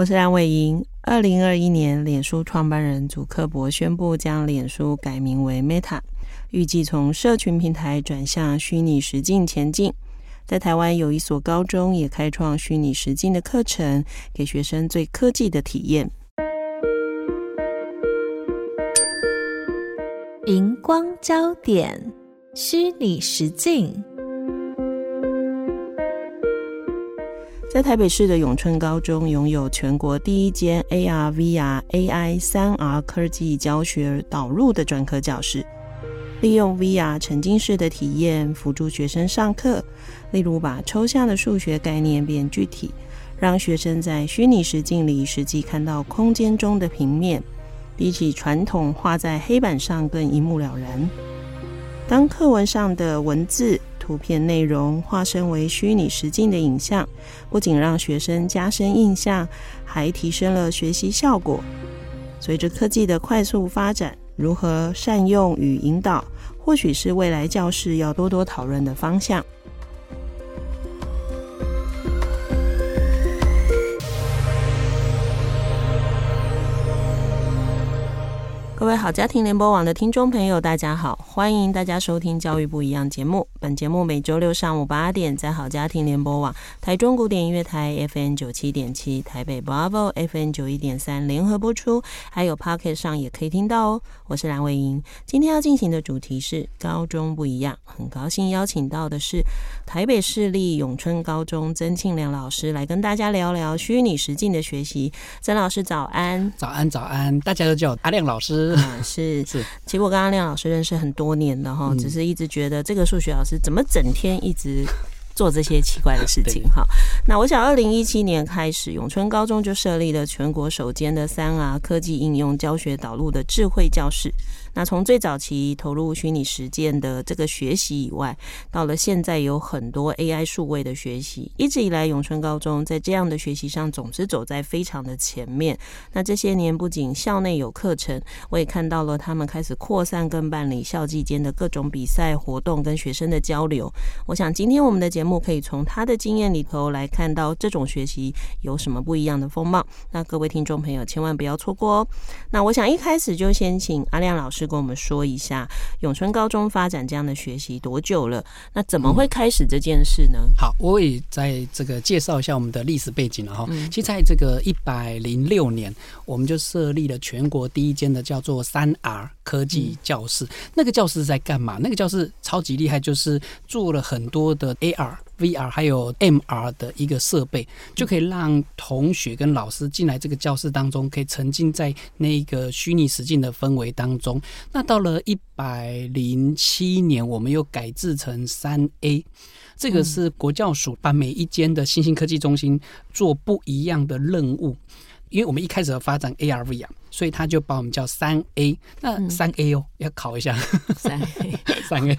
我是蓝伟莹。二零二一年，脸书创办人祖克伯宣布将脸书改名为 Meta，预计从社群平台转向虚拟实境前进。在台湾有一所高中也开创虚拟实境的课程，给学生最科技的体验。荧光焦点，虚拟实境。在台北市的永春高中，拥有全国第一间 AR、VR、AI、三 R 科技教学导入的专科教室。利用 VR 沉浸式的体验辅助学生上课，例如把抽象的数学概念变具体，让学生在虚拟实境里实际看到空间中的平面，比起传统画在黑板上更一目了然。当课文上的文字、图片内容化身为虚拟实境的影像，不仅让学生加深印象，还提升了学习效果。随着科技的快速发展，如何善用与引导，或许是未来教室要多多讨论的方向。各位好，家庭联播网的听众朋友，大家好，欢迎大家收听《教育不一样》节目。本节目每周六上午八点在好家庭联播网、台中古典音乐台 FM 九七点七、台北 Bravo FM 九一点三联合播出，还有 Pocket 上也可以听到哦。我是蓝伟莹，今天要进行的主题是高中不一样，很高兴邀请到的是台北市立永春高中曾庆良老师来跟大家聊聊虚拟实境的学习。曾老师早安，早安早安，大家都叫阿亮老师。嗯，是是，其实我跟阿亮老师认识很多年了哈，只是一直觉得这个数学老师怎么整天一直做这些奇怪的事情 哈。那我想，二零一七年开始，永春高中就设立了全国首间的三 R 科技应用教学导入的智慧教室。那从最早期投入虚拟实践的这个学习以外，到了现在有很多 AI 数位的学习，一直以来永春高中在这样的学习上总是走在非常的前面。那这些年不仅校内有课程，我也看到了他们开始扩散跟办理校际间的各种比赛活动跟学生的交流。我想今天我们的节目可以从他的经验里头来看到这种学习有什么不一样的风貌。那各位听众朋友千万不要错过哦。那我想一开始就先请阿亮老师。跟我们说一下，永春高中发展这样的学习多久了？那怎么会开始这件事呢？嗯、好，我也在这个介绍一下我们的历史背景了哈。嗯、其实在这个一百零六年，我们就设立了全国第一间的叫做三 R 科技教室。嗯、那个教室在干嘛？那个教室超级厉害，就是做了很多的 AR。VR 还有 MR 的一个设备，就可以让同学跟老师进来这个教室当中，可以沉浸在那个虚拟实境的氛围当中。那到了一百零七年，我们又改制成三 A，这个是国教署把每一间的新兴科技中心做不一样的任务，因为我们一开始要发展 AR、VR。所以他就把我们叫三 A，那三 A 哦，要考一下。三 A，三 A，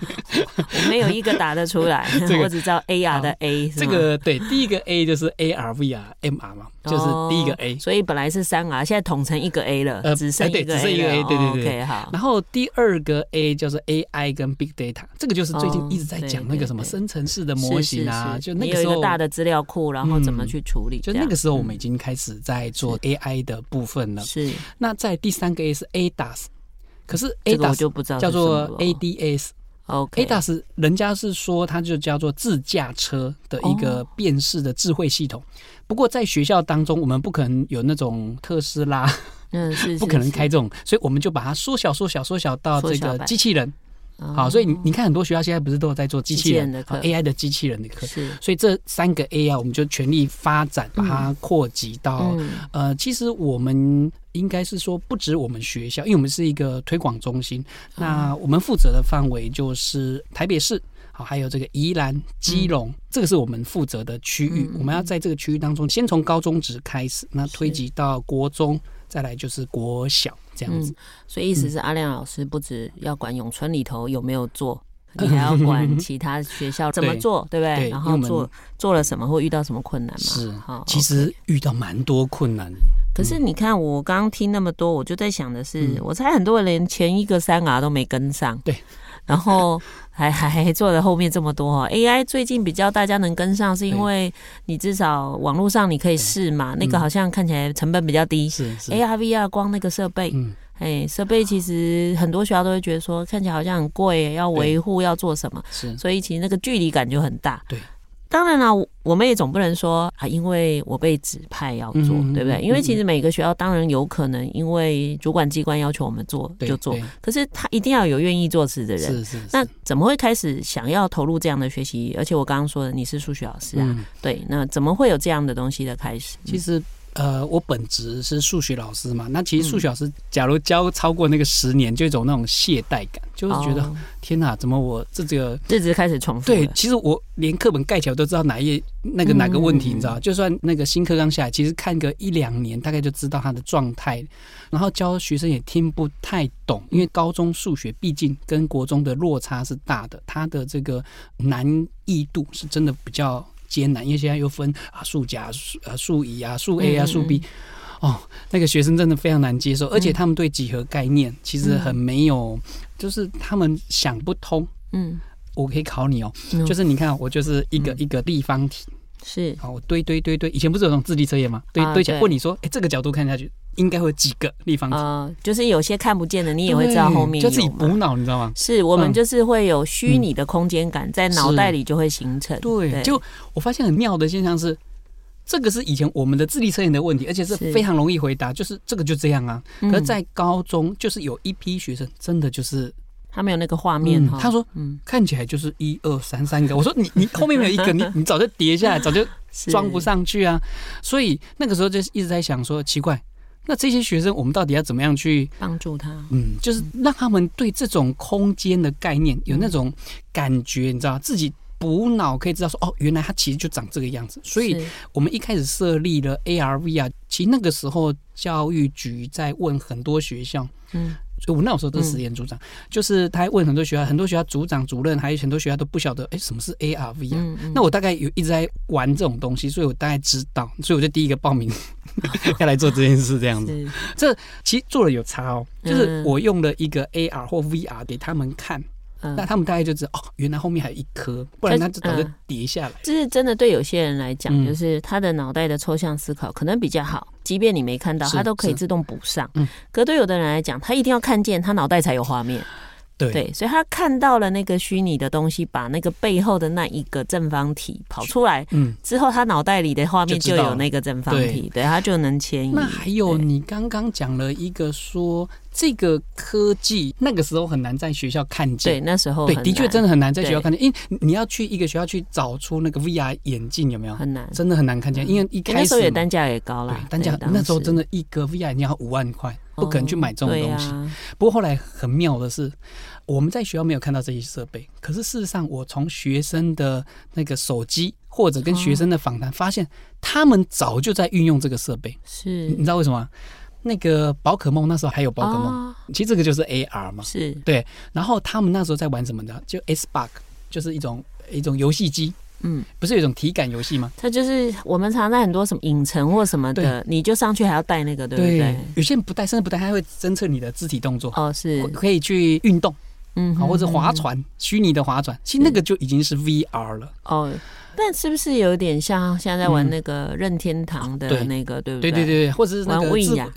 我没有一个答得出来，我只知道 AR 的 A。这个对，第一个 A 就是 AR、VR、MR 嘛，就是第一个 A。所以本来是三 R，现在统成一个 A 了，呃，只剩一个 A，对对对对，好。然后第二个 A 就是 AI 跟 Big Data，这个就是最近一直在讲那个什么生成式的模型啊，就那个时候大的资料库，然后怎么去处理，就那个时候我们已经开始在做 AI 的部分了，是。那在第三个 A 是 ADAS，可是 ADAS 就不知道叫做 ADS。OK，ADAS 人家是说它就叫做自驾车的一个辨识的智慧系统。不过在学校当中，我们不可能有那种特斯拉，嗯，是不可能开这种，所以我们就把它缩小、缩小、缩小到这个机器人。好，所以你你看，很多学校现在不是都有在做机器人的课，AI 的机器人的课，是。所以这三个 AI 我们就全力发展，把它扩及到呃，其实我们应该是说不止我们学校，因为我们是一个推广中心，那我们负责的范围就是台北市。好，还有这个宜兰、基隆，嗯、这个是我们负责的区域。嗯、我们要在这个区域当中，先从高中职开始，那推及到国中，再来就是国小这样子。嗯、所以意思是阿亮老师不止要管永春里头有没有做。你还要管其他学校怎么做，对，对不对？然后做做了什么，或遇到什么困难嘛？是，好，其实遇到蛮多困难。可是你看，我刚刚听那么多，我就在想的是，我猜很多人连前一个三 R 都没跟上，对。然后还还做了后面这么多哈。AI 最近比较大家能跟上，是因为你至少网络上你可以试嘛，那个好像看起来成本比较低。是是。AR VR 光那个设备。哎，设备其实很多学校都会觉得说，看起来好像很贵，要维护，要做什么？是，所以其实那个距离感就很大。对，当然了，我们也总不能说啊，因为我被指派要做，嗯、对不对？因为其实每个学校当然有可能，因为主管机关要求我们做就做，可是他一定要有愿意做事的人。是是，是。那怎么会开始想要投入这样的学习？而且我刚刚说的，你是数学老师啊，嗯、对，那怎么会有这样的东西的开始？其实。呃，我本职是数学老师嘛，那其实数学老师假如教超过那个十年，就一种那种懈怠感，就是觉得、哦、天哪，怎么我这这个日子开始重复？对，其实我连课本盖起来都知道哪一页那个哪个问题，你知道？嗯、就算那个新课刚下来，其实看个一两年，大概就知道他的状态，然后教学生也听不太懂，因为高中数学毕竟跟国中的落差是大的，它的这个难易度是真的比较。艰难，因为现在又分啊数甲、数呃数乙啊、数 A 啊、数 B，哦，那个学生真的非常难接受，而且他们对几何概念其实很没有，就是他们想不通。嗯，我可以考你哦，就是你看，我就是一个一个立方体，是，好，我堆堆堆堆，以前不是有那种智力测验吗？堆堆起来，问你说，哎，这个角度看下去。应该会有几个立方体，呃，就是有些看不见的，你也会知道后面有，就自己补脑，你知道吗？是我们就是会有虚拟的空间感，在脑袋里就会形成。对，对就我发现很妙的现象是，这个是以前我们的智力测验的问题，而且是非常容易回答，就是这个就这样啊。可是在高中，就是有一批学生真的就是他没有那个画面，嗯，他说，嗯，看起来就是一二三三个。我说你你 后面没有一个，你 你早就叠下来，早就装不上去啊。所以那个时候就一直在想说，奇怪。那这些学生，我们到底要怎么样去帮助他？嗯，就是让他们对这种空间的概念有那种感觉，你知道，自己补脑可以知道说，哦，原来他其实就长这个样子。所以我们一开始设立了 ARV 啊其实那个时候教育局在问很多学校，嗯。所以我那时候都是实验组长，嗯、就是他还问很多学校，很多学校组长、主任，还有很多学校都不晓得，哎、欸，什么是 ARV 啊？嗯嗯、那我大概有一直在玩这种东西，所以我大概知道，所以我就第一个报名 要来做这件事，这样子。这其实做了有差哦，就是我用了一个 AR 或 VR 给他们看。那他们大概就知道哦，原来后面还有一颗，不然他就早就叠下来。这是真的，对有些人来讲，就是他的脑袋的抽象思考可能比较好，即便你没看到，他都可以自动补上。嗯，可对有的人来讲，他一定要看见，他脑袋才有画面。对，所以他看到了那个虚拟的东西，把那个背后的那一个正方体跑出来，嗯，之后他脑袋里的画面就有那个正方体，对，他就能迁移。那还有你刚刚讲了一个说，这个科技那个时候很难在学校看见，对，那时候对，的确真的很难在学校看见，因为你要去一个学校去找出那个 VR 眼镜有没有？很难，真的很难看见，因为一开始那时候也单价也高了，单价那时候真的一个 VR 眼镜要五万块，不可能去买这种东西。不过后来很妙的是。我们在学校没有看到这些设备，可是事实上，我从学生的那个手机或者跟学生的访谈发现，他们早就在运用这个设备。是，你知道为什么？那个宝可梦那时候还有宝可梦，其实这个就是 AR 嘛。是，对。然后他们那时候在玩什么的？就 S bug，就是一种一种游戏机。嗯，不是有一种体感游戏吗？它就是我们常在很多什么影城或什么的，你就上去还要带那个，对不对？有些人不带，甚至不带，它会侦测你的肢体动作。哦，是，可以去运动。嗯，好，或者划船，虚拟的划船，其实那个就已经是 VR 了。哦。但是不是有点像现在在玩那个任天堂的那个，对不对？对对对，或者是那个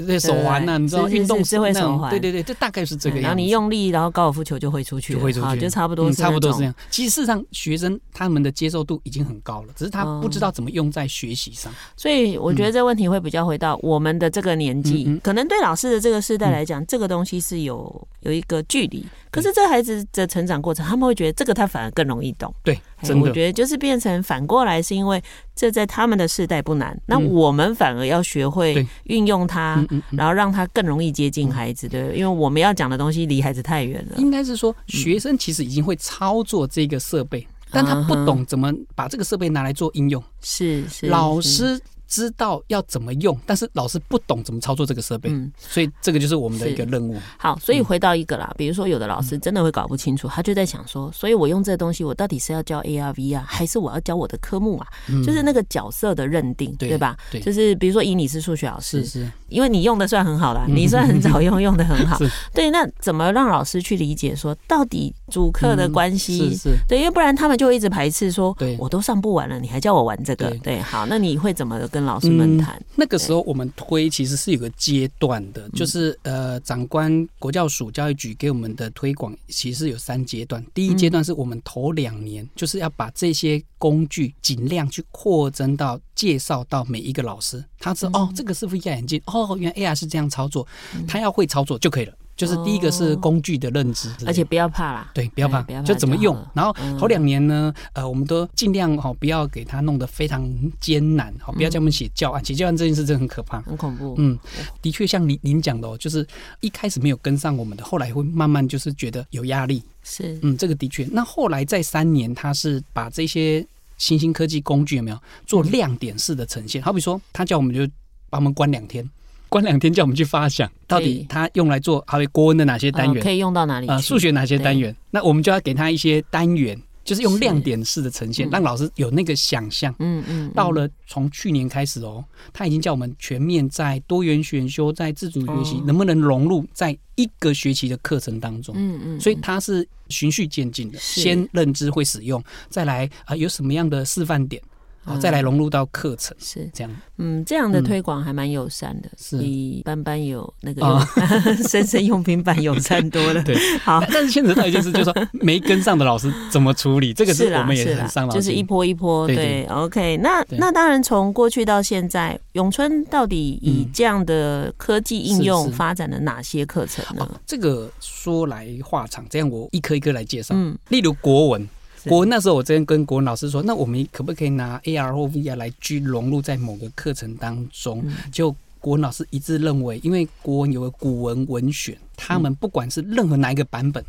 对手环呢？你知道运动智慧手环？对对对，这大概是这个样子。然后你用力，然后高尔夫球就会出去，就会出去，就差不多，差不多是这样。其实事实上，学生他们的接受度已经很高了，只是他不知道怎么用在学习上。所以我觉得这问题会比较回到我们的这个年纪，可能对老师的这个世代来讲，这个东西是有有一个距离。可是这孩子的成长过程，他们会觉得这个他反而更容易懂。对，我觉得就是变成反过来，是因为这在他们的世代不难，那我们反而要学会运用它，然后让它更容易接近孩子。对，因为我们要讲的东西离孩子太远了。应该是说，学生其实已经会操作这个设备，但他不懂怎么把这个设备拿来做应用。是是，老师。知道要怎么用，但是老师不懂怎么操作这个设备，嗯，所以这个就是我们的一个任务。好，所以回到一个啦，比如说有的老师真的会搞不清楚，他就在想说，所以我用这个东西，我到底是要教 AR VR 啊，还是我要教我的科目啊？就是那个角色的认定，对吧？对，就是比如说以你是数学老师，是是，因为你用的算很好啦，你算很早用，用的很好。对，那怎么让老师去理解说，到底主课的关系？是，对，因为不然他们就会一直排斥说，我都上不完了，你还叫我玩这个？对，好，那你会怎么？跟老师们谈、嗯，那个时候我们推其实是有个阶段的，就是呃，长官国教署教育局给我们的推广其实有三阶段。第一阶段是我们头两年就是要把这些工具尽量去扩增到介绍到每一个老师，他说哦，这个是 VR 眼镜，哦，原来 AR 是这样操作，他要会操作就可以了。就是第一个是工具的认知，而且不要怕啦，对，不要怕，就怎么用。然后头两年呢，呃，我们都尽量哈，不要给他弄得非常艰难，好，不要叫我们写教案，写教案这件事真的很可怕，很恐怖。嗯，的确像您您讲的哦，就是一开始没有跟上我们的，后来会慢慢就是觉得有压力。是，嗯，这个的确。那后来在三年，他是把这些新兴科技工具有没有做亮点式的呈现？好比说，他叫我们就把我们关两天。关两天叫我们去发想，到底他用来做还有国文的哪些单元，可以用到哪里？呃，数学哪些单元？那我们就要给他一些单元，就是用亮点式的呈现，让老师有那个想象。嗯嗯。到了从去年开始哦，他已经叫我们全面在多元选修，在自主学习，能不能融入在一个学期的课程当中？嗯嗯。所以他是循序渐进的，先认知会使用，再来啊有什么样的示范点。好，再来融入到课程是这样。嗯，这样的推广还蛮友善的，比班班有那个生生 用平板友善多了。对，好。但是牵扯到一件事，就是说没跟上的老师怎么处理，这个是我们也很伤脑筋。就是一波一波。对，OK。那那当然，从过去到现在，永春到底以这样的科技应用发展了哪些课程呢？这个说来话长，这样我一颗一颗来介绍。嗯，例如国文。国文那时候，我之前跟国文老师说，那我们可不可以拿 AR 或 VR 来去融入在某个课程当中？就国文老师一致认为，因为国文有个古文文选，他们不管是任何哪一个版本，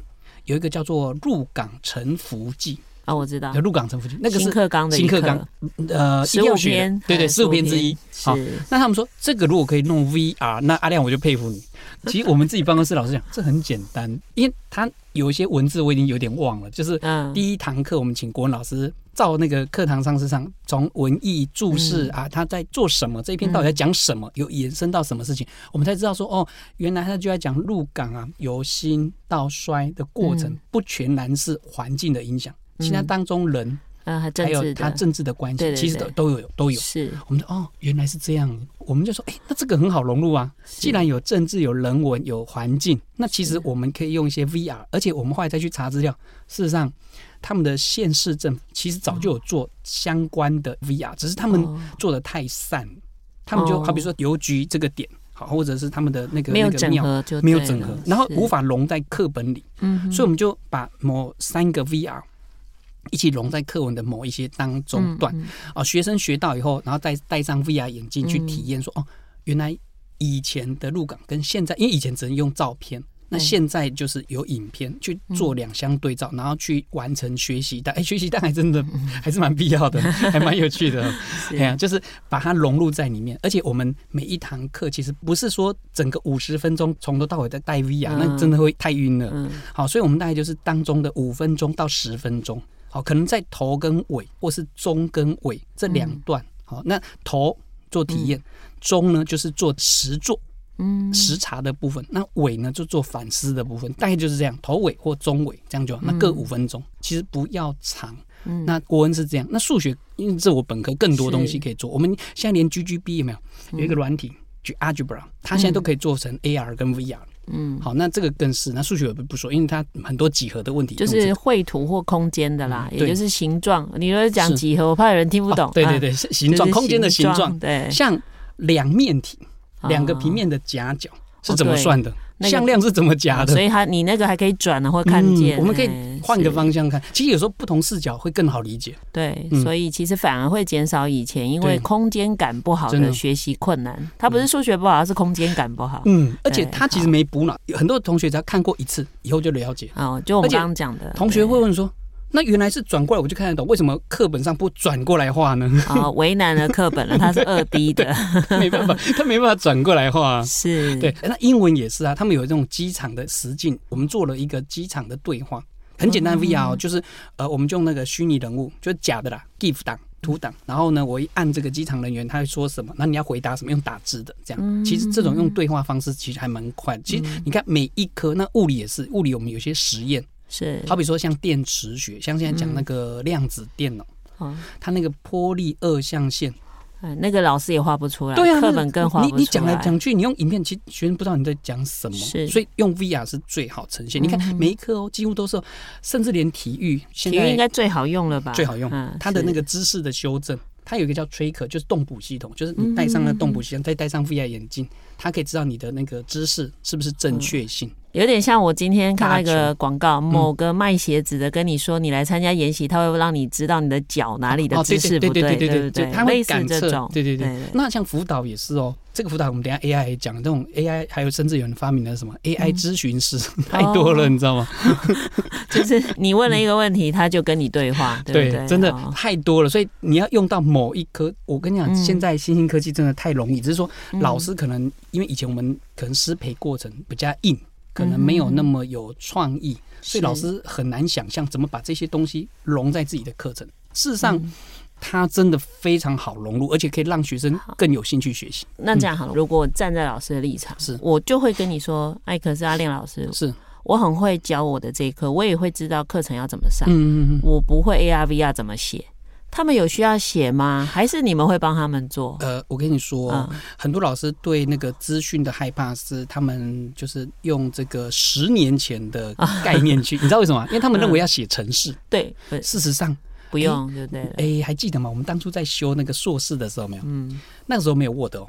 有一个叫做《入港沉浮记》啊，我知道，《鹿港城附近》那个是新课纲的新课纲，呃，十五篇，对对，十五篇之一。好，那他们说这个如果可以弄 VR，那阿亮我就佩服你。其实我们自己办公室老师讲，这很简单，因为他。有一些文字我已经有点忘了，就是第一堂课我们请国文老师照那个课堂上是上，从文艺注释啊，他在做什么，这一篇到底在讲什么，有延伸到什么事情，我们才知道说哦，原来他就在讲入港啊，由兴到衰的过程，不全然是环境的影响，其他当中人。啊，还有他政治的关系，其实都都有都有。是，我们说哦，原来是这样，我们就说，哎，那这个很好融入啊。既然有政治、有人文、有环境，那其实我们可以用一些 VR，而且我们后来再去查资料，事实上，他们的县市政府其实早就有做相关的 VR，只是他们做的太散，他们就好比说邮局这个点，好，或者是他们的那个没有整合，就没有整合，然后无法融在课本里。嗯，所以我们就把某三个 VR。一起融在课文的某一些当中段，哦，学生学到以后，然后再戴上 VR 眼镜去体验，说哦，原来以前的鹿港跟现在，因为以前只能用照片，那现在就是有影片去做两相对照，然后去完成学习单。哎，学习单还真的还是蛮必要的，还蛮有趣的。哎呀，就是把它融入在里面，而且我们每一堂课其实不是说整个五十分钟从头到尾在戴 VR，那真的会太晕了。好，所以我们大概就是当中的五分钟到十分钟。好，可能在头跟尾，或是中跟尾这两段。好，那头做体验，中呢就是做实做，嗯，实查的部分。那尾呢就做反思的部分，大概就是这样，头尾或中尾这样就好。那各五分钟，其实不要长。那国文是这样，那数学因为这我本科更多东西可以做。我们现在连 GGB 有没有有一个软体，就 Algebra，它现在都可以做成 AR 跟 VR。嗯，好，那这个更是那数学我不说，因为它很多几何的问题，就是绘图或空间的啦，也就是形状。你如果讲几何，我怕有人听不懂。对对对，形状，空间的形状。对，像两面体，两个平面的夹角是怎么算的？向量是怎么夹的？所以它你那个还可以转呢，或看见。我们可以换个方向看，其实有时候不同视角会更好理解。对，所以其实反而会减少以前因为空间感不好的学习困难。他不是数学不好，而是空间感不好。嗯，而且他其实没补脑，很多同学只要看过一次以后就了解。哦，就我们刚刚讲的，同学会问说。那原来是转过来，我就看得懂。为什么课本上不转过来画呢？啊、哦，为难了课本了，它是二 D 的，没办法，他没办法转过来画。是，对。那英文也是啊，他们有这种机场的实境，我们做了一个机场的对话，很简单 VR，、哦、就是呃，我们就用那个虚拟人物，就是假的啦，GIF 档。图档，然后呢，我一按这个机场人员，他会说什么？那你要回答什么？用打字的这样。其实这种用对话方式其实还蛮快。其实你看每一科，那物理也是，物理我们有些实验是，好比说像电磁学，像现在讲那个量子电脑，嗯，它那个波粒二象限。那个老师也画不出来，对啊，课本更画不出来。你你讲来讲去，你用影片，其实学生不知道你在讲什么，是，所以用 VR 是最好呈现。你看每一课哦，几乎都是，甚至连体育，体育应该最好用了吧？最好用，它的那个姿势的修正。它有一个叫 Tracker，就是动捕系统，就是你戴上了动捕系统，再戴上 VR 眼镜，它可以知道你的那个姿势是不是正确性。有点像我今天看到一个广告，某个卖鞋子的跟你说，你来参加研习，他会让你知道你的脚哪里的姿势不对，对对对对，他会感测。对对对，那像辅导也是哦。这个辅导我们等下 AI 讲，这种 AI 还有甚至有人发明了什么 AI 咨询师，太多了，你知道吗？就是你问了一个问题，他就跟你对话，对？真的太多了，所以你要用到某一科。我跟你讲，现在新兴科技真的太容易，只是说老师可能因为以前我们可能师培过程比较硬，可能没有那么有创意，所以老师很难想象怎么把这些东西融在自己的课程。事实上。它真的非常好融入，而且可以让学生更有兴趣学习。那这样好了，如果我站在老师的立场，是我就会跟你说，艾克是阿亮老师，是我很会教我的这一课，我也会知道课程要怎么上。嗯嗯嗯，我不会 AR VR 怎么写，他们有需要写吗？还是你们会帮他们做？呃，我跟你说，嗯、很多老师对那个资讯的害怕是，他们就是用这个十年前的概念去，你知道为什么？因为他们认为要写程式。对，事实上。不用，对不对？哎，还记得吗？我们当初在修那个硕士的时候，没有？嗯，那个时候没有 Word 哦。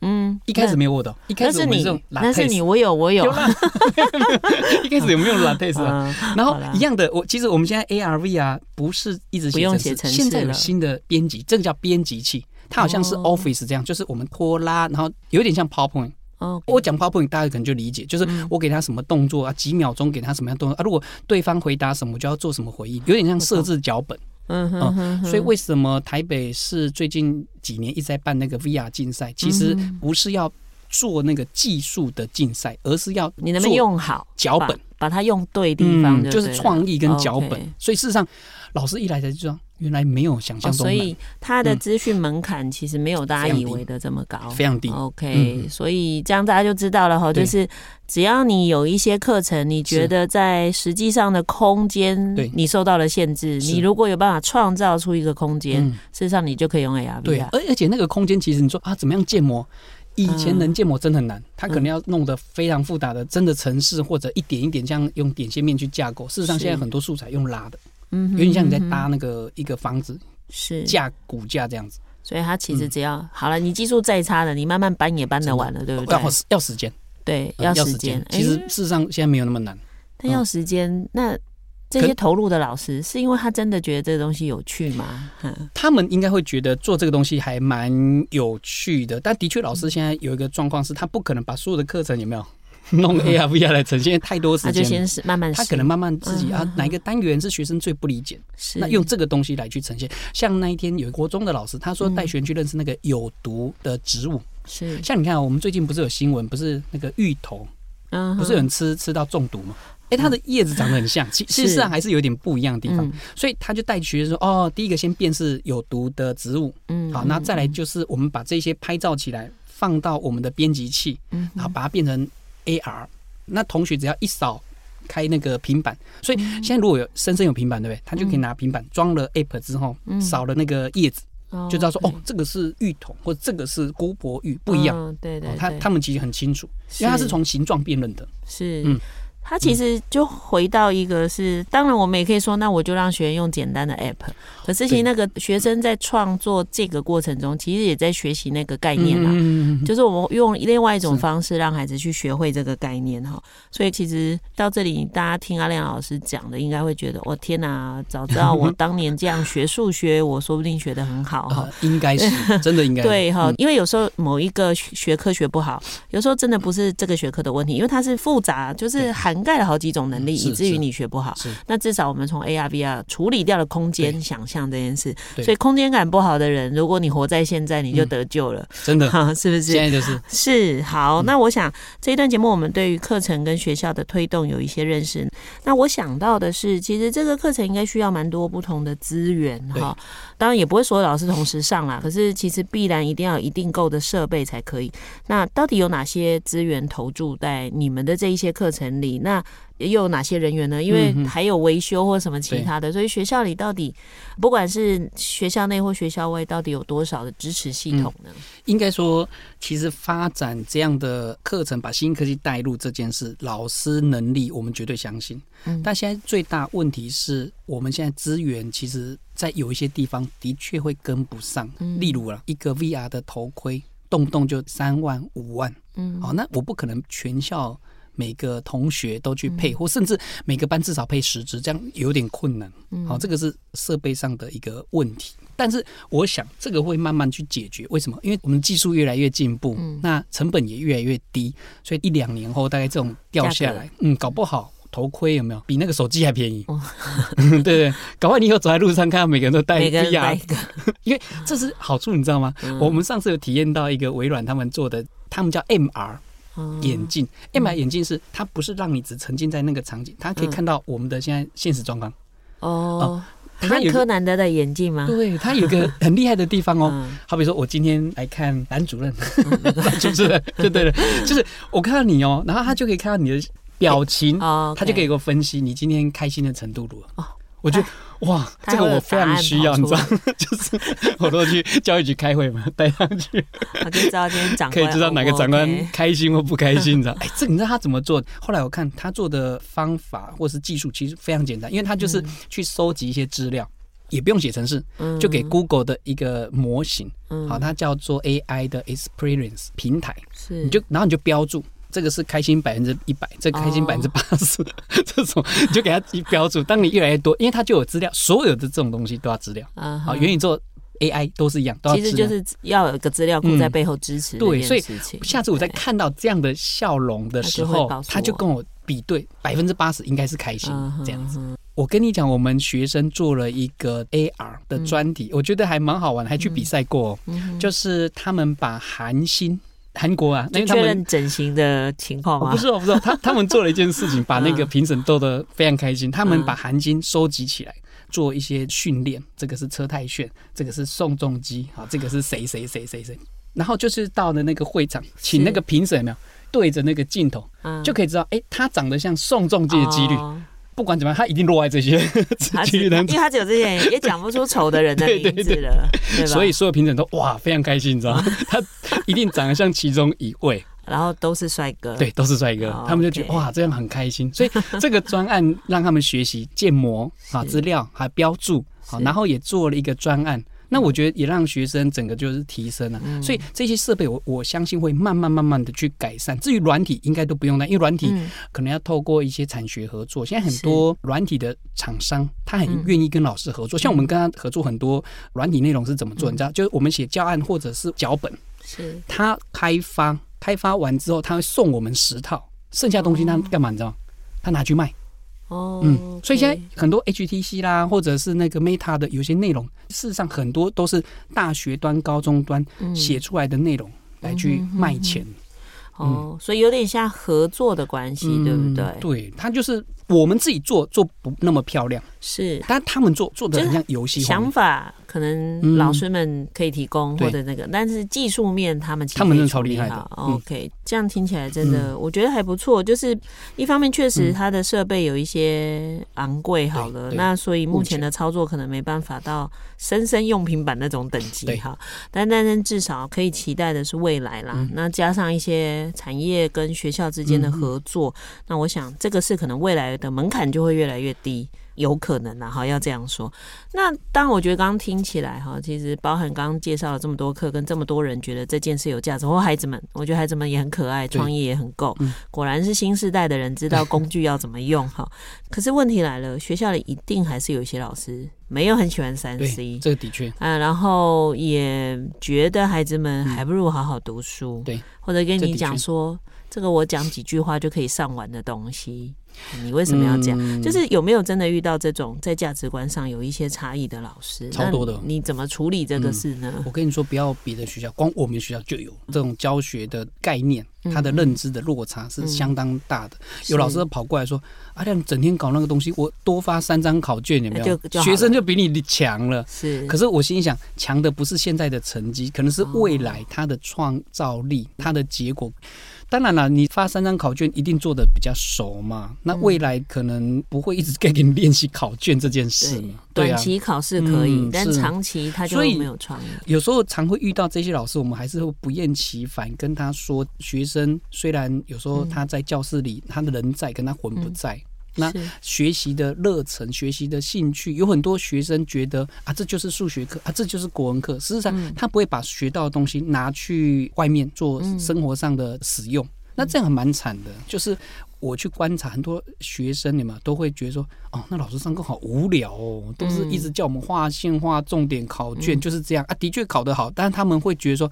嗯，一开始没有 Word，一开始我们用，那是你，我有，我有。一开始有没有 LaTeX 啊？然后一样的，我其实我们现在 ARV 啊，不是一直不用写程式，现在有新的编辑，这个叫编辑器，它好像是 Office 这样，就是我们拖拉，然后有点像 PowerPoint。哦，我讲 PowerPoint，大家可能就理解，就是我给他什么动作啊，几秒钟给他什么样动作啊，如果对方回答什么，我就要做什么回应，有点像设置脚本。嗯哼，哼，所以为什么台北市最近几年一直在办那个 VR 竞赛？其实不是要做那个技术的竞赛，而是要你能不能用好脚本，把它用对地方，就是创意跟脚本。所以事实上，老师一来才知道。原来没有想象中，所以他的资讯门槛其实没有大家以为的这么高，非常低。OK，所以这样大家就知道了哈，就是只要你有一些课程，你觉得在实际上的空间，你受到了限制，你如果有办法创造出一个空间，事实上你就可以用 AR。对，而而且那个空间其实你说啊，怎么样建模？以前能建模真的很难，他可能要弄得非常复杂的真的城市，或者一点一点这样用点线面去架构。事实上，现在很多素材用拉的。嗯，有点像你在搭那个一个房子，是架骨架这样子，所以它其实只要好了，你技术再差的，你慢慢搬也搬得完了，对不对？要要时间，对，要时间。其实事实上现在没有那么难，但要时间。那这些投入的老师，是因为他真的觉得这个东西有趣吗？他们应该会觉得做这个东西还蛮有趣的，但的确，老师现在有一个状况是，他不可能把所有的课程有没有？弄 AR VR 来呈现太多时间，他就先是慢慢，他可能慢慢自己啊，哪一个单元是学生最不理解，是。那用这个东西来去呈现。像那一天有国中的老师，他说带学生去认识那个有毒的植物，是。像你看，我们最近不是有新闻，不是那个芋头，嗯，不是有人吃吃到中毒吗？哎，它的叶子长得很像，其实上还是有点不一样的地方。所以他就带学生说，哦，第一个先辨识有毒的植物，嗯，好，那再来就是我们把这些拍照起来，放到我们的编辑器，嗯，然后把它变成。AR，那同学只要一扫开那个平板，所以现在如果有深深有平板，对不对？他就可以拿平板装了 App 之后，扫了那个叶子，就知道说哦，这个是芋头，或者这个是姑婆芋，不一样。对对，他他们其实很清楚，因为它是从形状辨认的。是，嗯。他其实就回到一个是，当然我们也可以说，那我就让学员用简单的 app。可是其实那个学生在创作这个过程中，其实也在学习那个概念啦。就是我们用另外一种方式让孩子去学会这个概念哈。所以其实到这里，大家听阿亮老师讲的，应该会觉得，我天哪，早知道我当年这样学数学，我说不定学的很好哈。应该是真的应该 对哈，因为有时候某一个学科学不好，有时候真的不是这个学科的问题，因为它是复杂，就是很。涵盖了好几种能力，以至于你学不好。那至少我们从 AR VR 处理掉了空间想象这件事，所以空间感不好的人，如果你活在现在，你就得救了。真的，哈是不是？现在就是是好。那我想这一段节目，我们对于课程跟学校的推动有一些认识。那我想到的是，其实这个课程应该需要蛮多不同的资源哈。当然也不会所有老师同时上啦，可是其实必然一定要有一定够的设备才可以。那到底有哪些资源投注在你们的这一些课程里？那又有哪些人员呢？因为还有维修或什么其他的，所以学校里到底不管是学校内或学校外，到底有多少的支持系统呢？嗯、应该说，其实发展这样的课程，把新科技带入这件事，老师能力我们绝对相信。嗯，但现在最大问题是我们现在资源其实。在有一些地方的确会跟不上，例如啊，一个 VR 的头盔动不动就三万五万，嗯，好，那我不可能全校每个同学都去配，或甚至每个班至少配十支，这样有点困难，好，这个是设备上的一个问题。但是我想这个会慢慢去解决，为什么？因为我们技术越来越进步，那成本也越来越低，所以一两年后大概这种掉下来，嗯，搞不好。头盔有没有比那个手机还便宜？哦、对对，搞不好你以后走在路上看到每个人都戴 VR，因为这是好处，你知道吗？嗯、我们上次有体验到一个微软他们做的，他们叫 MR 眼镜。嗯、MR 眼镜是它不是让你只沉浸在那个场景，它可以看到我们的现在现实状况。哦，哦，它有柯南的的眼镜吗？对，它有个很厉害的地方哦。嗯、好比说我今天来看男主任，男主任就对了，就是我看到你哦，然后他就可以看到你的。表情，他就给我分析你今天开心的程度如何。我觉得哇，这个我非常需要，你知道，就是我都去教育局开会嘛，带上去，我就知道今天长官可以知道哪个长官开心或不开心，你知道？哎，这你知道他怎么做？后来我看他做的方法或是技术其实非常简单，因为他就是去收集一些资料，也不用写程式，就给 Google 的一个模型，好，它叫做 AI 的 Experience 平台，是，你就然后你就标注。这个是开心百分之一百，这个开心百分之八十，这种你就给他一标注。当你越来越多，因为它就有资料，所有的这种东西都要资料。啊，好，元宇宙 AI 都是一样，都要。其实就是要有一个资料库在背后支持。对，所以下次我在看到这样的笑容的时候，他就跟我比对，百分之八十应该是开心这样子。我跟你讲，我们学生做了一个 AR 的专题，我觉得还蛮好玩，还去比赛过。就是他们把韩星。韩国啊，那确认整形的情况吗？不是，我不知道。他他们做了一件事情，把那个评审逗得非常开心。他们把韩金收集起来，做一些训练。这个是车太炫，这个是宋仲基，啊，这个是谁谁谁谁谁。然后就是到了那个会场，请那个评审有没有对着那个镜头，就可以知道，哎，他长得像宋仲基的几率。不管怎么样，他一定落在这些，因为他只有这些，也讲不出丑的人的 名字了，对吧？所以所有评审都哇非常开心，你知道吗？他一定长得像其中一位，然后都是帅哥，对，都是帅哥，他们就觉得哇这样很开心。所以这个专案让他们学习建模啊，资料还标注好，然后也做了一个专案。那我觉得也让学生整个就是提升了，所以这些设备我我相信会慢慢慢慢的去改善。至于软体应该都不用担心，因为软体可能要透过一些产学合作。现在很多软体的厂商他很愿意跟老师合作，像我们跟他合作很多软体内容是怎么做？你知道，就是我们写教案或者是脚本，是他开发开发完之后，他会送我们十套，剩下东西他干嘛？你知道吗？他拿去卖。哦，嗯，所以现在很多 HTC 啦，或者是那个 Meta 的有些内容，事实上很多都是大学端、高中端写出来的内容来去卖钱。哦，所以有点像合作的关系，对不对？对，他就是我们自己做做不那么漂亮，是，但他们做做的很像游戏想法。可能老师们可以提供或者那个，但是技术面他们其实他们真的超厉害的。OK，这样听起来真的我觉得还不错。就是一方面确实它的设备有一些昂贵，好了，那所以目前的操作可能没办法到生生用平板那种等级哈。但但是至少可以期待的是未来啦。那加上一些产业跟学校之间的合作，那我想这个是可能未来的门槛就会越来越低。有可能啊，哈，要这样说。那当然，我觉得刚刚听起来哈，其实包含刚刚介绍了这么多课，跟这么多人觉得这件事有价值，或孩子们，我觉得孩子们也很可爱，创意也很够。嗯、果然是新时代的人，知道工具要怎么用哈。可是问题来了，学校里一定还是有一些老师没有很喜欢三 C，这个的确啊，然后也觉得孩子们还不如好好读书，对、嗯，或者跟你讲说，这，这个我讲几句话就可以上完的东西。你为什么要这样？嗯、就是有没有真的遇到这种在价值观上有一些差异的老师？超多的。你怎么处理这个事呢？嗯、我跟你说，不要别的学校，光我们学校就有这种教学的概念，他的认知的落差是相当大的。嗯、有老师跑过来说：“阿、啊、亮，整天搞那个东西，我多发三张考卷，有没有？学生就比你强了。”是。可是我心想，强的不是现在的成绩，可能是未来他的创造力，他的结果。当然了，你发三张考卷一定做的比较熟嘛，那未来可能不会一直给你练习考卷这件事嘛。短期考试可以，嗯、但长期他就没有创意。有时候常会遇到这些老师，我们还是会不厌其烦跟他说，学生虽然有时候他在教室里，他的人在，跟他魂不在。嗯那学习的热忱、学习的兴趣，有很多学生觉得啊，这就是数学课啊，这就是国文课。事实际上，他不会把学到的东西拿去外面做生活上的使用。那这样还蛮惨的。就是我去观察很多学生，你们都会觉得说，哦，那老师上课好无聊哦，都是一直叫我们画线、画重点、考卷，就是这样啊。的确考得好，但是他们会觉得说，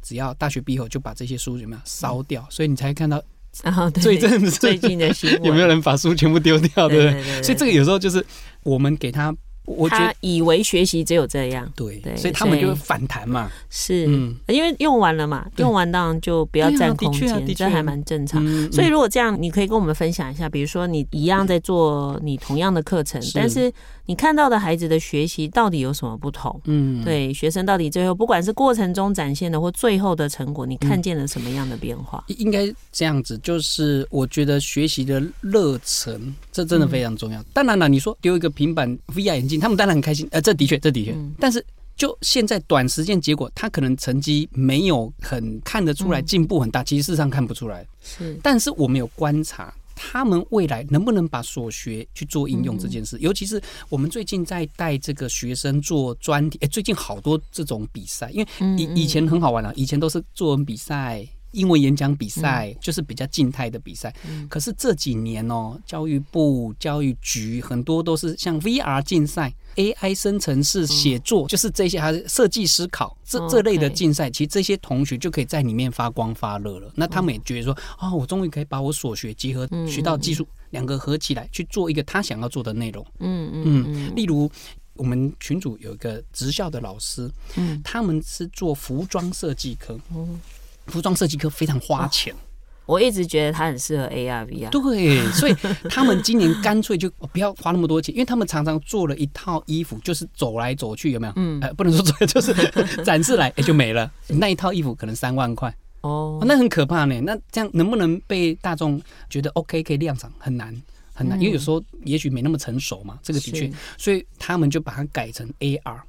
只要大学毕业后就把这些书怎么样烧掉，所以你才看到。然后最近最近的新闻有没有人把书全部丢掉？对不对？所以这个有时候就是我们给他，我觉得以为学习只有这样，对，所以他们就会反弹嘛。是，嗯因为用完了嘛，用完当然就不要占空间，这还蛮正常。所以如果这样，你可以跟我们分享一下，比如说你一样在做你同样的课程，但是。你看到的孩子的学习到底有什么不同？嗯，对，学生到底最后不管是过程中展现的或最后的成果，你看见了什么样的变化？嗯、应该这样子，就是我觉得学习的热忱，这真的非常重要。嗯、当然了，你说丢一个平板 VR 眼镜，他们当然很开心。呃，这的确，这的确。嗯、但是就现在短时间结果，他可能成绩没有很看得出来进步很大，嗯、其实事实上看不出来。是，但是我们有观察。他们未来能不能把所学去做应用这件事，尤其是我们最近在带这个学生做专题，哎，最近好多这种比赛，因为以以前很好玩了，以前都是作文比赛。英文演讲比赛就是比较静态的比赛，可是这几年哦，教育部、教育局很多都是像 VR 竞赛、AI 生成式写作，就是这些还是设计思考这这类的竞赛，其实这些同学就可以在里面发光发热了。那他们也觉得说，哦，我终于可以把我所学结合学到技术两个合起来去做一个他想要做的内容。嗯嗯嗯，例如我们群主有一个职校的老师，嗯，他们是做服装设计科。服装设计科非常花钱，哦，我一直觉得他很适合 AR VR。对，所以他们今年干脆就 不要花那么多钱，因为他们常常做了一套衣服，就是走来走去，有没有？嗯，呃，不能说走来，就 是展示来，哎，就没了。那一套衣服可能三万块哦，那很可怕呢。那这样能不能被大众觉得 OK 可以量产？很难，很难，因为有时候也许没那么成熟嘛。这个的确，所以他们就把它改成 AR，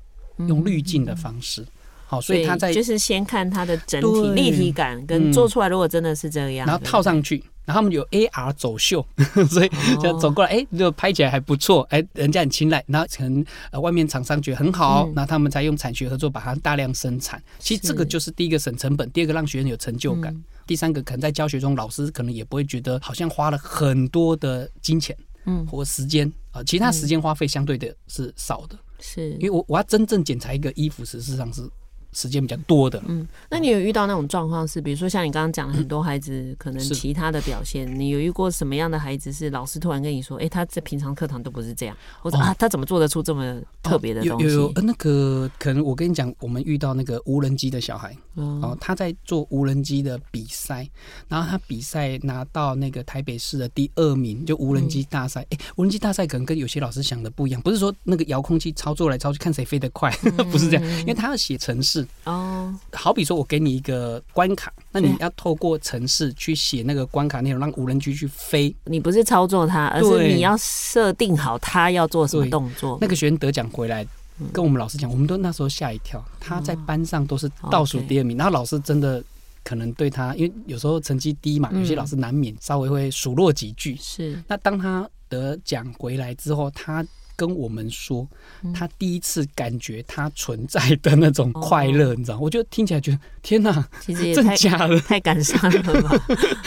用滤镜的方式。好，所以他在就是先看它的整体立体感跟做出来，如果真的是这样，然后套上去，然后他们有 AR 走秀，所以就走过来，哎，就拍起来还不错，哎，人家很青睐，然后可能呃外面厂商觉得很好，那他们才用产学合作把它大量生产。其实这个就是第一个省成本，第二个让学生有成就感，第三个可能在教学中老师可能也不会觉得好像花了很多的金钱，嗯，或时间啊，其他时间花费相对的是少的，是。因为我我要真正检查一个衣服，实际上是。时间比较多的，嗯，那你有遇到那种状况是，比如说像你刚刚讲的很多孩子可能其他的表现，你有遇过什么样的孩子是老师突然跟你说，哎，他在平常课堂都不是这样，或者啊，他怎么做得出这么特别的东西？有有那个可能我跟你讲，我们遇到那个无人机的小孩，哦，他在做无人机的比赛，然后他比赛拿到那个台北市的第二名，就无人机大赛。哎，无人机大赛可能跟有些老师想的不一样，不是说那个遥控器操作来操去看谁飞得快，不是这样，因为他要写程式。哦，好比说，我给你一个关卡，那你要透过程式去写那个关卡内容，让无人机去飞。你不是操作它，而是你要设定好它要做什么动作。那个学员得奖回来，跟我们老师讲，我们都那时候吓一跳。他在班上都是倒数第二名，然后老师真的可能对他，因为有时候成绩低嘛，有些老师难免稍微会数落几句。是，那当他得奖回来之后，他。跟我们说，他第一次感觉他存在的那种快乐，你知道？我就听起来觉得天哪，其实也真假的，太感伤了吧？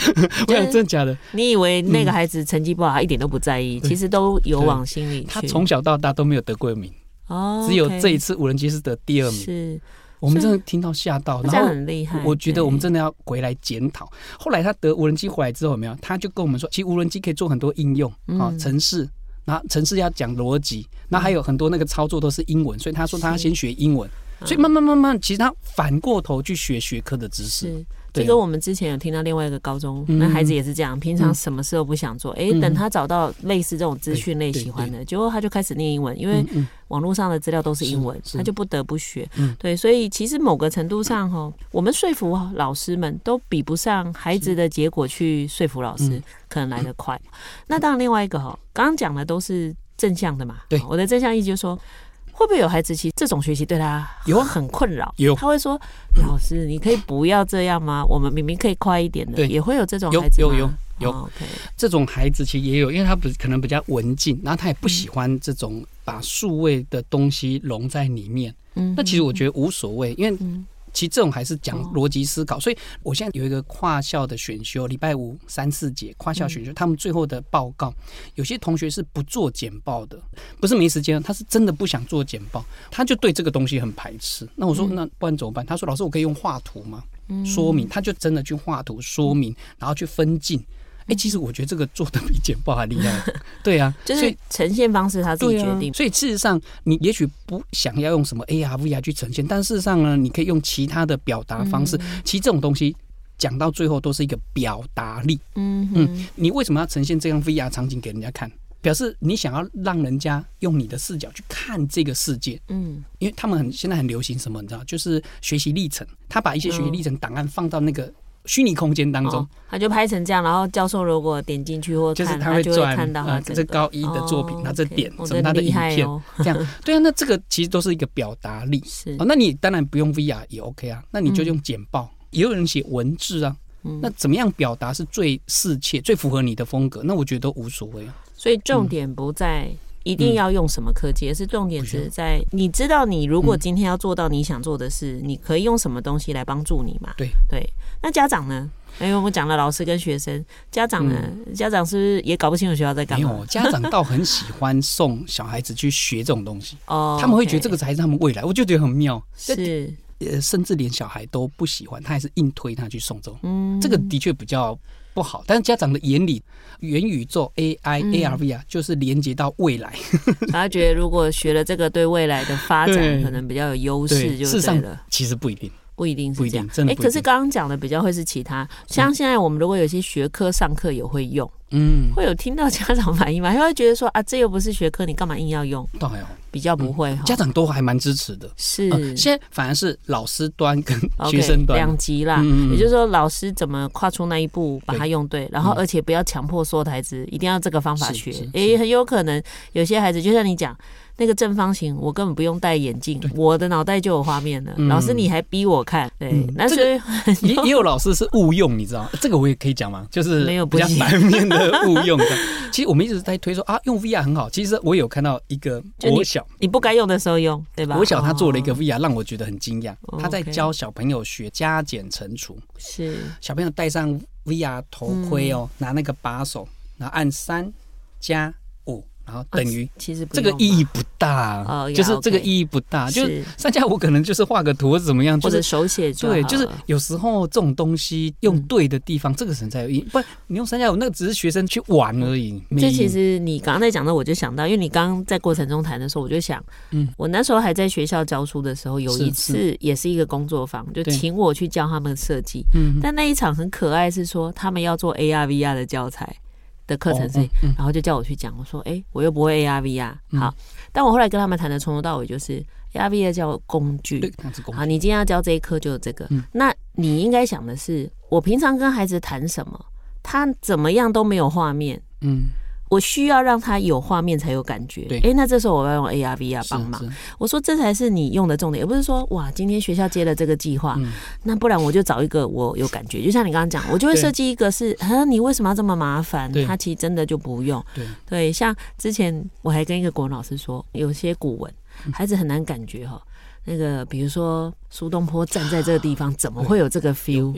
我想真假的。你以为那个孩子成绩不好，他一点都不在意，其实都有往心里去。他从小到大都没有得过名，哦，只有这一次无人机是得第二名。是。我们真的听到吓到，然后很厉害。我觉得我们真的要回来检讨。后来他得无人机回来之后，有没有？他就跟我们说，其实无人机可以做很多应用啊，程式。然后程式要讲逻辑，那还有很多那个操作都是英文，所以他说他要先学英文。所以慢慢慢慢，其实他反过头去学学科的知识。这个我们之前有听到另外一个高中，那孩子也是这样，平常什么事都不想做，哎，等他找到类似这种资讯类喜欢的，结果他就开始念英文，因为网络上的资料都是英文，他就不得不学。对，所以其实某个程度上哈，我们说服老师们都比不上孩子的结果去说服老师，可能来得快。那当然，另外一个哈，刚刚讲的都是正向的嘛。对，我的正向意思就是说。会不会有孩子其实这种学习对他有很困扰？有，他会说：“老师，你可以不要这样吗？我们明明可以快一点的。”，也会有这种孩子吗？有有有有。OK，这种孩子其实也有，因为他不可能比较文静，然后他也不喜欢这种把数位的东西融在里面。嗯，那其实我觉得无所谓，因为。其实这种还是讲逻辑思考，所以我现在有一个跨校的选修，礼拜五三四节跨校选修，他们最后的报告，有些同学是不做简报的，不是没时间，他是真的不想做简报，他就对这个东西很排斥。那我说，那不然怎么办？他说，老师，我可以用画图吗？说明，他就真的去画图说明，然后去分镜。哎、欸，其实我觉得这个做的比简报还厉害。对啊，就是呈现方式他自己决定。所以事实上，你也许不想要用什么 AR、VR 去呈现，但事实上呢，你可以用其他的表达方式。其实这种东西讲到最后都是一个表达力。嗯嗯，你为什么要呈现这样 VR 场景给人家看？表示你想要让人家用你的视角去看这个世界。嗯，因为他们很现在很流行什么，你知道，就是学习历程。他把一些学习历程档案放到那个。虚拟空间当中、哦，他就拍成这样，然后教授如果点进去或就是他会转，看到他这高一的作品，他这点什么他的影片，这样 对啊，那这个其实都是一个表达力。是哦，那你当然不用 VR 也 OK 啊，那你就用简报，也有人写文字啊，那怎么样表达是最适切、最符合你的风格？那我觉得都无所谓啊。所以重点不在。一定要用什么科技？而是重点是在你知道，你如果今天要做到你想做的事，你可以用什么东西来帮助你嘛？对对。那家长呢？因为我们讲了老师跟学生，家长呢？家长是不是也搞不清楚学校在干嘛？没有，家长倒很喜欢送小孩子去学这种东西哦，他们会觉得这个才是他们未来，我就觉得很妙。是，呃，甚至连小孩都不喜欢，他还是硬推他去送这种。嗯，这个的确比较。不好，但是家长的眼里，元宇宙 AI、嗯、ARV 啊就是连接到未来。他觉得如果学了这个，对未来的发展可能比较有优势，就对了。其实不一定，不一定是这样。哎，可是刚刚讲的比较会是其他，像现在我们如果有些学科上课也会用。嗯，会有听到家长反应吗？他会觉得说啊，这又不是学科，你干嘛硬要用？倒还好，比较不会，家长都还蛮支持的。是，现在反而是老师端跟学生端两极啦。也就是说，老师怎么跨出那一步把它用对，然后而且不要强迫所有的孩子一定要这个方法学。诶，很有可能有些孩子就像你讲。那个正方形，我根本不用戴眼镜，我的脑袋就有画面了。老师，你还逼我看？对，那所以也也有老师是误用，你知道？这个我也可以讲吗？就是没有比较反面的 误用。其实我们一直在推说啊，用 VR 很好。其实我有看到一个国小，你不该用的时候用，对吧？国小他做了一个 VR，让我觉得很惊讶。他在教小朋友学加减乘除，是小朋友戴上 VR 头盔哦，拿那个把手，然后按三加。然后等于，其实这个意义不大，就是这个意义不大，就是三加五可能就是画个图或者怎么样，或者手写。对，就是有时候这种东西用对的地方，这个才才有意义。不你用三加五，那个只是学生去玩而已。这其实你刚刚在讲的，我就想到，因为你刚刚在过程中谈的时候，我就想，嗯，我那时候还在学校教书的时候，有一次也是一个工作坊，就请我去教他们设计。嗯，但那一场很可爱，是说他们要做 AR VR 的教材。的课程是，然后就叫我去讲。我说：“哎，我又不会 ARV 啊。”好，但我后来跟他们谈的从头到尾就是 ARV 叫工具。好，你今天要教这一课就是这个。那你应该想的是，我平常跟孩子谈什么，他怎么样都没有画面。嗯。我需要让他有画面才有感觉。对，哎，那这时候我要用 AR、VR 帮忙。我说这才是你用的重点，而不是说哇，今天学校接了这个计划，那不然我就找一个我有感觉。就像你刚刚讲，我就会设计一个是，啊，你为什么要这么麻烦？他其实真的就不用。对对，像之前我还跟一个国文老师说，有些古文孩子很难感觉哈。那个，比如说苏东坡站在这个地方，怎么会有这个 feel？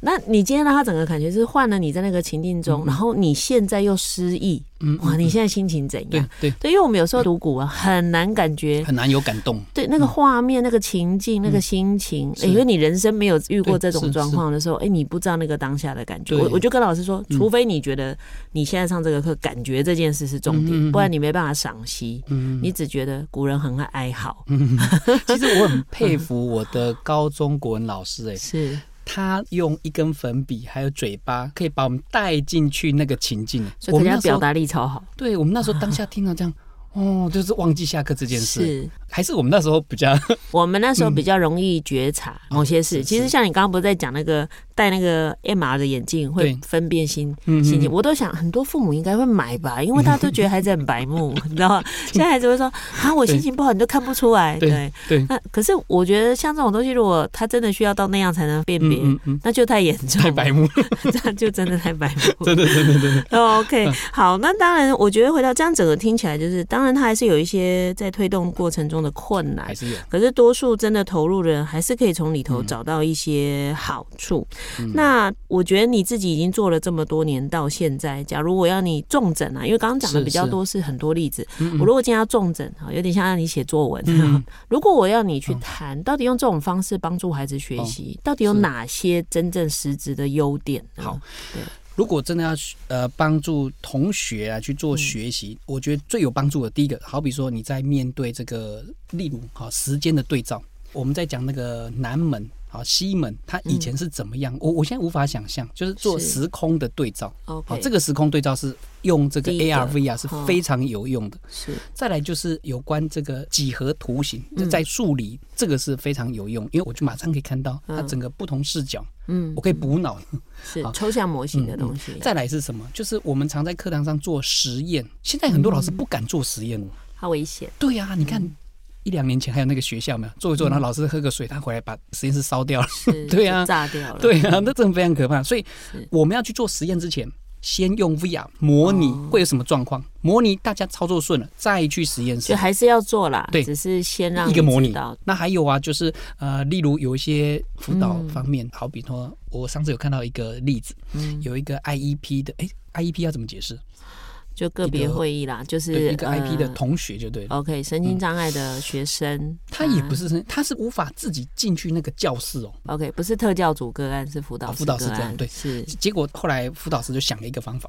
那你今天让他整个感觉是换了你在那个情境中，然后你现在又失忆，嗯，哇，你现在心情怎样？对对。对，因为我们有时候读古文很难感觉，很难有感动。对，那个画面、那个情境、那个心情，因为你人生没有遇过这种状况的时候，哎，你不知道那个当下的感觉。我我就跟老师说，除非你觉得你现在上这个课，感觉这件事是重点，不然你没办法赏析。嗯。你只觉得古人很爱哀嚎。其实我很佩服我的高中国文老师，哎，是。他用一根粉笔，还有嘴巴，可以把我们带进去那个情境。所以人家表达力超好。对，我们那时候当下听到这样。哦，就是忘记下课这件事，是。还是我们那时候比较，我们那时候比较容易觉察某些事。其实像你刚刚不是在讲那个戴那个 MR 的眼镜会分辨心心情，我都想很多父母应该会买吧，因为大家都觉得孩子很白目，你知道吗？现在孩子会说啊，我心情不好，你都看不出来。对对。那可是我觉得像这种东西，如果他真的需要到那样才能辨别，那就太严重，太白目，这样就真的太白目，真的真的真的。OK，好，那当然，我觉得回到这样整个听起来就是当。当然，他还是有一些在推动过程中的困难，还是有。可是多数真的投入的人，还是可以从里头找到一些好处。嗯、那我觉得你自己已经做了这么多年，到现在，假如我要你重整啊，因为刚刚讲的比较多是很多例子。是是我如果今天要重整啊，有点像让你写作文。嗯、如果我要你去谈，到底用这种方式帮助孩子学习，到底有哪些真正实质的优点？好，对。如果真的要呃帮助同学啊去做学习，嗯、我觉得最有帮助的第一个，好比说你在面对这个，例如哈时间的对照，我们在讲那个南门。好，西门他以前是怎么样？我我现在无法想象，就是做时空的对照。好，这个时空对照是用这个 AR VR 是非常有用的。是，再来就是有关这个几何图形，在数理这个是非常有用，因为我就马上可以看到它整个不同视角。嗯，我可以补脑。是抽象模型的东西。再来是什么？就是我们常在课堂上做实验，现在很多老师不敢做实验了，好危险。对呀，你看。一两年前还有那个学校没有做一做，然后老师喝个水，他回来把实验室烧掉了，对啊，炸掉了，对啊，那真的非常可怕。所以我们要去做实验之前，先用 VR 模拟会有什么状况，模拟大家操作顺了，再去实验室。就还是要做啦，对，只是先让一个模拟。那还有啊，就是呃，例如有一些辅导方面，好比说，我上次有看到一个例子，有一个 IEP 的，哎，IEP 要怎么解释？就个别会议啦，就是一个 IP 的同学就对了。OK，神经障碍的学生，他也不是，他是无法自己进去那个教室哦。OK，不是特教组个案，是辅导辅导师这样对。是，结果后来辅导师就想了一个方法，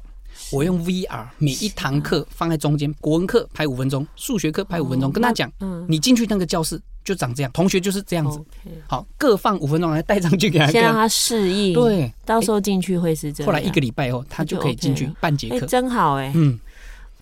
我用 VR 每一堂课放在中间，国文课排五分钟，数学课排五分钟，跟他讲，你进去那个教室就长这样，同学就是这样子。好，各放五分钟来带上去给他，先让他适应。对，到时候进去会是这样。后来一个礼拜后，他就可以进去半节课，真好哎。嗯。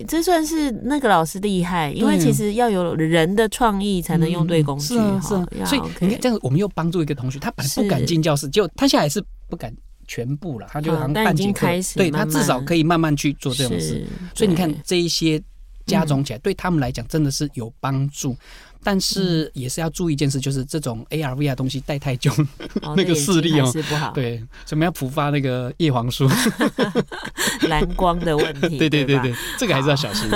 这算是那个老师厉害，因为其实要有人的创意才能用对工具。是啊，是啊。所以你看，这样我们又帮助一个同学，他本来不敢进教室，结果他现在是不敢全部了，他就好像半节课。对，他至少可以慢慢去做这种事。所以你看，这一些加总起来，对他们来讲真的是有帮助。但是也是要注意一件事，就是这种 AR VR 东西戴太久，那个视力哦，对，所以我们要普发那个叶黄素，蓝光的问题。对对对对，这个还是要小心。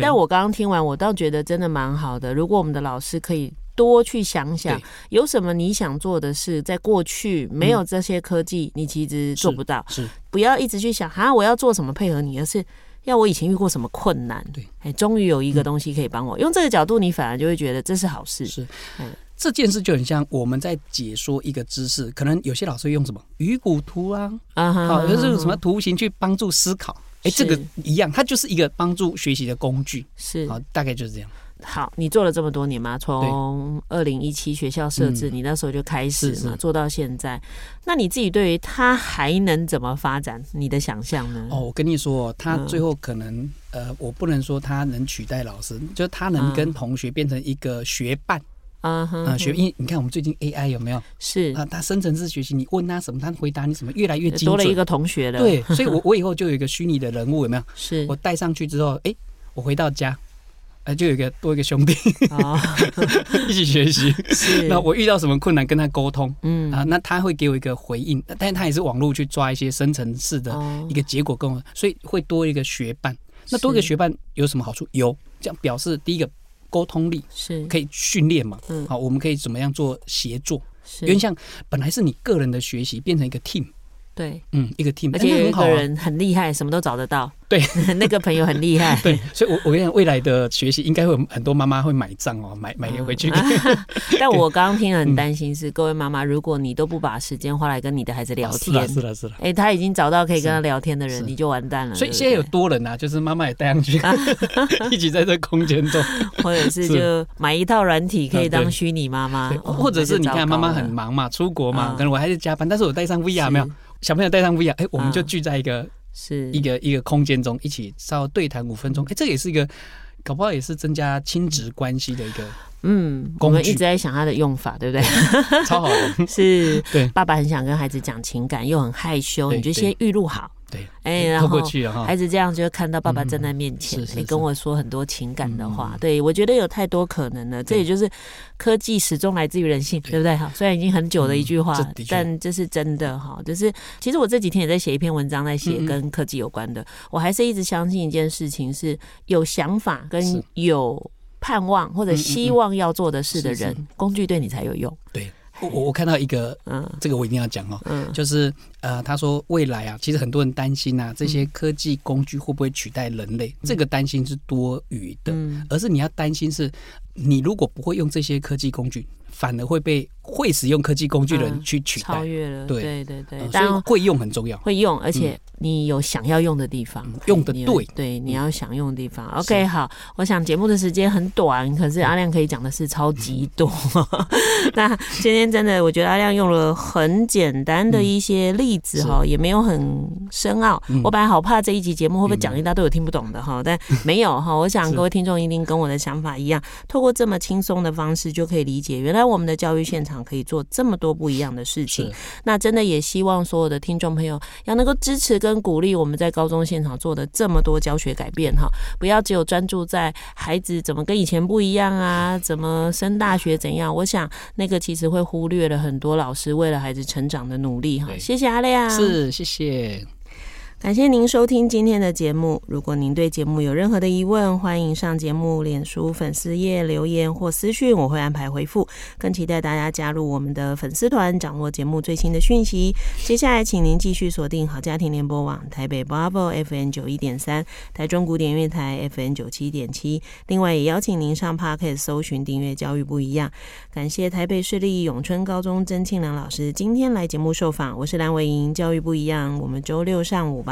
但我刚刚听完，我倒觉得真的蛮好的。如果我们的老师可以多去想想，有什么你想做的事，在过去没有这些科技，你其实做不到。是，不要一直去想啊，我要做什么配合你，而是。要我以前遇过什么困难？对，哎，终于有一个东西可以帮我。用这个角度，你反而就会觉得这是好事。是，嗯这件事就很像我们在解说一个知识，可能有些老师用什么鱼骨图啊，啊哈，好，就是什么图形去帮助思考。哎，这个一样，它就是一个帮助学习的工具。是，好，大概就是这样。好，你做了这么多年嘛？从二零一七学校设置，嗯、你那时候就开始嘛，做到现在。那你自己对于他还能怎么发展？你的想象呢？哦，我跟你说，他最后可能，嗯、呃，我不能说他能取代老师，就是他能跟同学变成一个学伴啊，啊，学。因为你看，我们最近 AI 有没有？是啊，他深层次学习，你问他什么，他回答你什么，越来越精准。多了一个同学了。对，所以我 我以后就有一个虚拟的人物，有没有？是我带上去之后，哎，我回到家。哎，就有一个多一个兄弟，哦、一起学习。那我遇到什么困难跟他沟通，嗯啊，那他会给我一个回应，但是他也是网络去抓一些深层次的一个结果跟我，所以会多一个学伴。那多一个学伴有什么好处？有，这样表示第一个沟通力是可以训练嘛。嗯，好，我们可以怎么样做协作？是，因为像本来是你个人的学习变成一个 team。对，嗯，一个 team，而且有一个人很厉害，什么都找得到。对，那个朋友很厉害。对，所以我，我我跟你讲，未来的学习应该会有很多妈妈会买账哦，买买回去。但我刚刚听了很担心是，各位妈妈，如果你都不把时间花来跟你的孩子聊天，是了，是了，哎，他已经找到可以跟他聊天的人，你就完蛋了。所以现在有多人啊，就是妈妈也带上去，一起在这空间中，或者是就买一套软体，可以当虚拟妈妈，或者是你看妈妈很忙嘛，出国嘛，可能我还是加班，但是我带上 VR 没有。小朋友带上 VR，哎，我们就聚在一个是。一个一个空间中，一起稍微对谈五分钟，哎，这也是一个，搞不好也是增加亲子关系的一个，嗯，我们一直在想它的用法，对不对？超好。的，是，对，爸爸很想跟孩子讲情感，又很害羞，你就先预录好。对，哎，然后孩子这样就会看到爸爸站在面前，你跟我说很多情感的话。对，我觉得有太多可能了。这也就是科技始终来自于人性，对不对？哈，虽然已经很久的一句话，但这是真的哈。就是其实我这几天也在写一篇文章，在写跟科技有关的。我还是一直相信一件事情：是有想法跟有盼望或者希望要做的事的人，工具对你才有用。对。我我看到一个，嗯，这个我一定要讲哦，嗯，就是呃，他说未来啊，其实很多人担心啊，这些科技工具会不会取代人类？这个担心是多余的，而是你要担心是，你如果不会用这些科技工具，反而会被会使用科技工具的人去取代，超越了，对。对对对，所以会用很重要，会用，而且。你有想要用的地方，用的对，对，你要想用的地方。OK，好，我想节目的时间很短，可是阿亮可以讲的是超级多。那今天真的，我觉得阿亮用了很简单的一些例子哈，也没有很深奥。我本来好怕这一集节目会不会讲一大堆我听不懂的哈，但没有哈。我想各位听众一定跟我的想法一样，透过这么轻松的方式就可以理解，原来我们的教育现场可以做这么多不一样的事情。那真的也希望所有的听众朋友要能够支持。跟鼓励我们在高中现场做的这么多教学改变哈，不要只有专注在孩子怎么跟以前不一样啊，怎么升大学怎样？我想那个其实会忽略了很多老师为了孩子成长的努力哈。谢谢阿亮，是谢谢。感谢您收听今天的节目。如果您对节目有任何的疑问，欢迎上节目脸书粉丝页留言或私讯，我会安排回复。更期待大家加入我们的粉丝团，掌握节目最新的讯息。接下来，请您继续锁定好家庭联播网台北 Bravo FM 九一点三，台中古典乐台 FN 九七点七。另外，也邀请您上 Podcast 搜寻订阅教育不一样。感谢台北市立永春高中曾庆良老师今天来节目受访。我是蓝伟莹，教育不一样。我们周六上午吧。